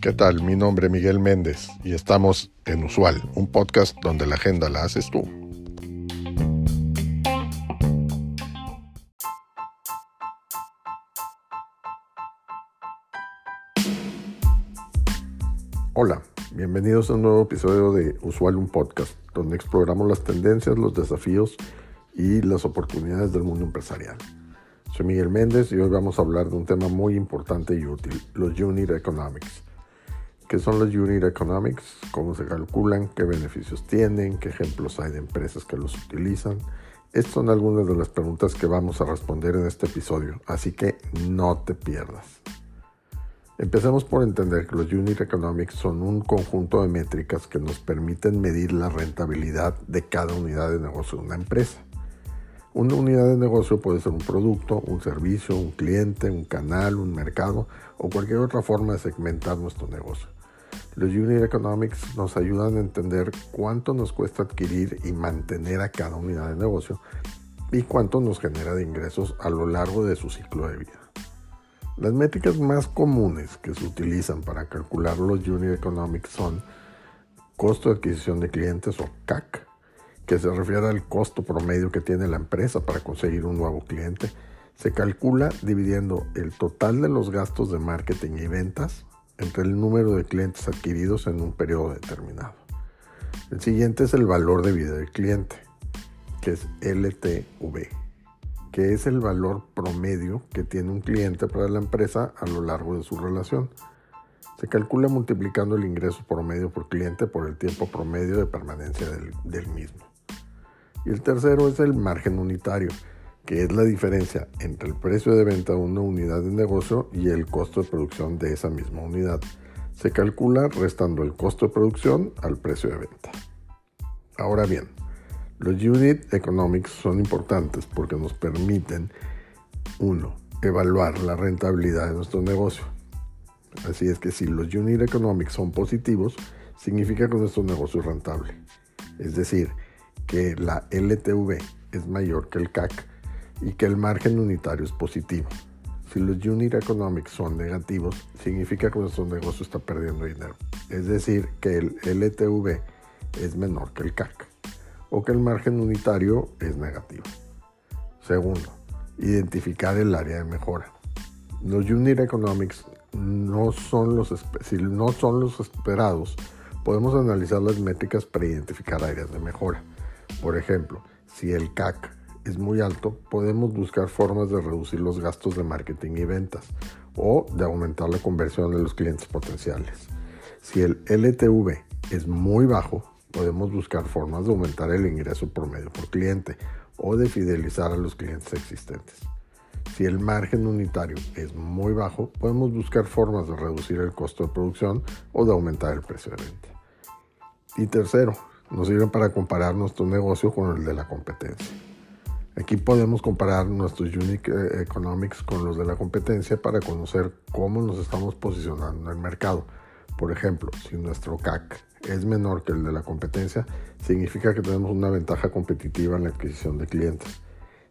¿Qué tal? Mi nombre es Miguel Méndez y estamos en Usual, un podcast donde la agenda la haces tú. Hola, bienvenidos a un nuevo episodio de Usual, un podcast, donde exploramos las tendencias, los desafíos y las oportunidades del mundo empresarial. Soy Miguel Méndez y hoy vamos a hablar de un tema muy importante y útil, los Unit Economics. ¿Qué son los Unit Economics? ¿Cómo se calculan? ¿Qué beneficios tienen? ¿Qué ejemplos hay de empresas que los utilizan? Estas son algunas de las preguntas que vamos a responder en este episodio, así que no te pierdas. Empecemos por entender que los Unit Economics son un conjunto de métricas que nos permiten medir la rentabilidad de cada unidad de negocio de una empresa. Una unidad de negocio puede ser un producto, un servicio, un cliente, un canal, un mercado o cualquier otra forma de segmentar nuestro negocio. Los Unit Economics nos ayudan a entender cuánto nos cuesta adquirir y mantener a cada unidad de negocio y cuánto nos genera de ingresos a lo largo de su ciclo de vida. Las métricas más comunes que se utilizan para calcular los Unit Economics son costo de adquisición de clientes o CAC, que se refiere al costo promedio que tiene la empresa para conseguir un nuevo cliente, se calcula dividiendo el total de los gastos de marketing y ventas entre el número de clientes adquiridos en un periodo determinado. El siguiente es el valor de vida del cliente, que es LTV, que es el valor promedio que tiene un cliente para la empresa a lo largo de su relación. Se calcula multiplicando el ingreso promedio por cliente por el tiempo promedio de permanencia del, del mismo. Y el tercero es el margen unitario, que es la diferencia entre el precio de venta de una unidad de negocio y el costo de producción de esa misma unidad. Se calcula restando el costo de producción al precio de venta. Ahora bien, los unit economics son importantes porque nos permiten, uno, evaluar la rentabilidad de nuestro negocio. Así es que si los unit economics son positivos, significa que nuestro negocio es rentable. Es decir, que la LTV es mayor que el CAC y que el margen unitario es positivo. Si los unit economics son negativos, significa que nuestro negocio está perdiendo dinero. Es decir, que el LTV es menor que el CAC o que el margen unitario es negativo. Segundo, identificar el área de mejora. Los unit economics no son los, si no son los esperados, podemos analizar las métricas para identificar áreas de mejora. Por ejemplo, si el CAC es muy alto, podemos buscar formas de reducir los gastos de marketing y ventas o de aumentar la conversión de los clientes potenciales. Si el LTV es muy bajo, podemos buscar formas de aumentar el ingreso promedio por cliente o de fidelizar a los clientes existentes. Si el margen unitario es muy bajo, podemos buscar formas de reducir el costo de producción o de aumentar el precio de venta. Y tercero, nos sirven para comparar nuestro negocio con el de la competencia. Aquí podemos comparar nuestros Unique eh, Economics con los de la competencia para conocer cómo nos estamos posicionando en el mercado. Por ejemplo, si nuestro CAC es menor que el de la competencia, significa que tenemos una ventaja competitiva en la adquisición de clientes.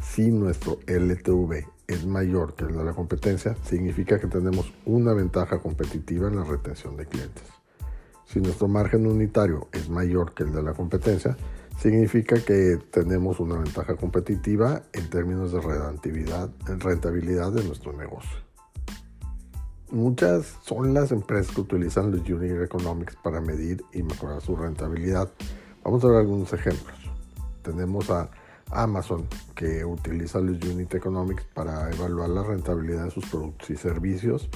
Si nuestro LTV es mayor que el de la competencia, significa que tenemos una ventaja competitiva en la retención de clientes. Si nuestro margen unitario es mayor que el de la competencia, significa que tenemos una ventaja competitiva en términos de rentabilidad, de nuestro negocio. Muchas son las empresas que utilizan los Unit Economics para medir y mejorar su rentabilidad. Vamos a ver algunos ejemplos. Tenemos a Amazon que utiliza los Unit Economics para evaluar la rentabilidad de sus productos y servicios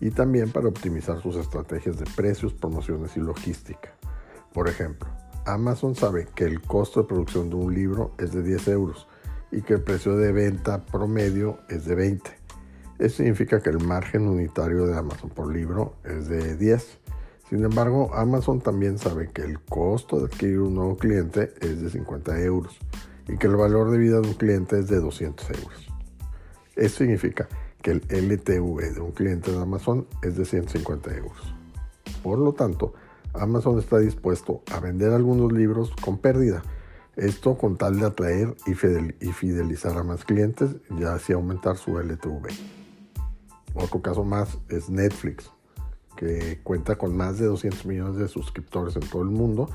y también para optimizar sus estrategias de precios, promociones y logística. Por ejemplo, Amazon sabe que el costo de producción de un libro es de 10 euros y que el precio de venta promedio es de 20. Eso significa que el margen unitario de Amazon por libro es de 10. Sin embargo, Amazon también sabe que el costo de adquirir un nuevo cliente es de 50 euros y que el valor de vida de un cliente es de 200 euros. Eso significa que el LTV de un cliente de Amazon es de 150 euros. Por lo tanto, Amazon está dispuesto a vender algunos libros con pérdida. Esto con tal de atraer y fidelizar a más clientes y así aumentar su LTV. Otro caso más es Netflix, que cuenta con más de 200 millones de suscriptores en todo el mundo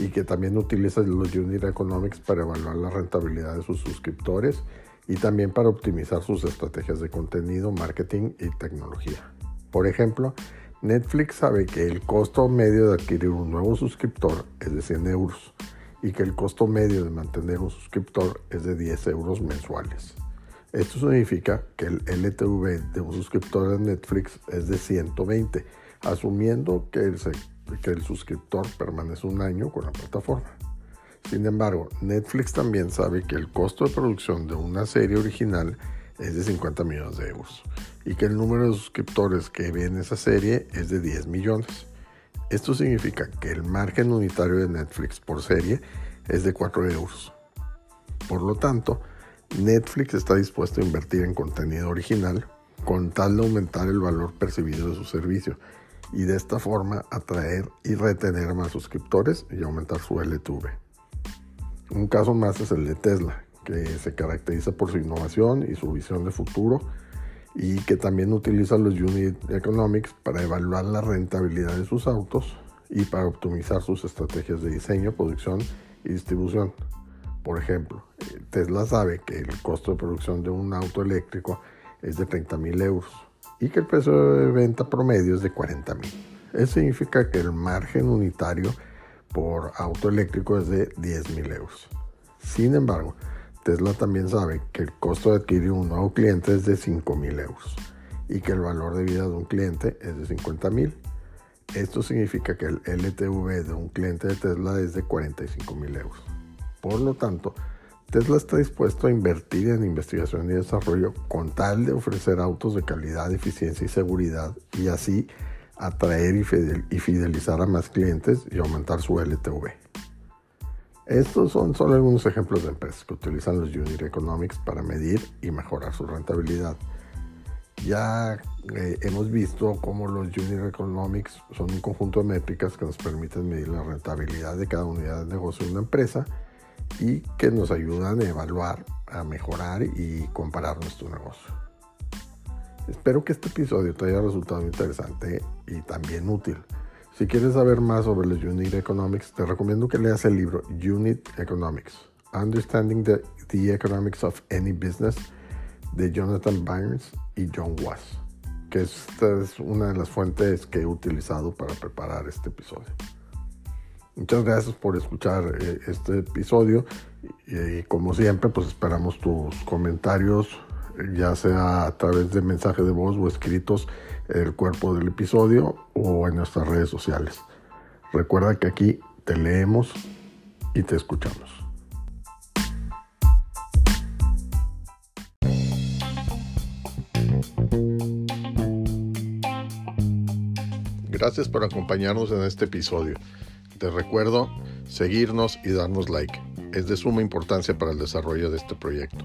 y que también utiliza los Unit Economics para evaluar la rentabilidad de sus suscriptores y también para optimizar sus estrategias de contenido, marketing y tecnología. Por ejemplo, Netflix sabe que el costo medio de adquirir un nuevo suscriptor es de 100 euros y que el costo medio de mantener un suscriptor es de 10 euros mensuales. Esto significa que el LTV de un suscriptor de Netflix es de 120, asumiendo que el, que el suscriptor permanece un año con la plataforma. Sin embargo, Netflix también sabe que el costo de producción de una serie original es de 50 millones de euros y que el número de suscriptores que ven esa serie es de 10 millones. Esto significa que el margen unitario de Netflix por serie es de 4 euros. Por lo tanto, Netflix está dispuesto a invertir en contenido original con tal de aumentar el valor percibido de su servicio y de esta forma atraer y retener más suscriptores y aumentar su LTV. Un caso más es el de Tesla, que se caracteriza por su innovación y su visión de futuro y que también utiliza los Unit Economics para evaluar la rentabilidad de sus autos y para optimizar sus estrategias de diseño, producción y distribución. Por ejemplo, Tesla sabe que el costo de producción de un auto eléctrico es de 30 mil euros y que el precio de venta promedio es de 40 mil. Eso significa que el margen unitario por auto eléctrico es de 10 mil euros. Sin embargo, Tesla también sabe que el costo de adquirir un nuevo cliente es de 5 mil euros y que el valor de vida de un cliente es de 50 mil. Esto significa que el LTV de un cliente de Tesla es de 45 mil euros. Por lo tanto, Tesla está dispuesto a invertir en investigación y desarrollo con tal de ofrecer autos de calidad, eficiencia y seguridad y así atraer y fidelizar a más clientes y aumentar su LTV. Estos son solo algunos ejemplos de empresas que utilizan los Unit Economics para medir y mejorar su rentabilidad. Ya eh, hemos visto cómo los Unit Economics son un conjunto de métricas que nos permiten medir la rentabilidad de cada unidad de negocio de una empresa y que nos ayudan a evaluar, a mejorar y comparar nuestro negocio. Espero que este episodio te haya resultado interesante y también útil. Si quieres saber más sobre los Unit Economics, te recomiendo que leas el libro Unit Economics, Understanding the, Economics of Any Business de Jonathan Bynes y John Was, que esta es una de las fuentes que he utilizado para preparar este episodio. Muchas gracias por escuchar eh, este episodio y, como siempre pues esperamos tus comentarios ya sea a través de mensaje de voz o escritos en el cuerpo del episodio o en nuestras redes sociales. Recuerda que aquí te leemos y te escuchamos. Gracias por acompañarnos en este episodio. Te recuerdo seguirnos y darnos like. Es de suma importancia para el desarrollo de este proyecto.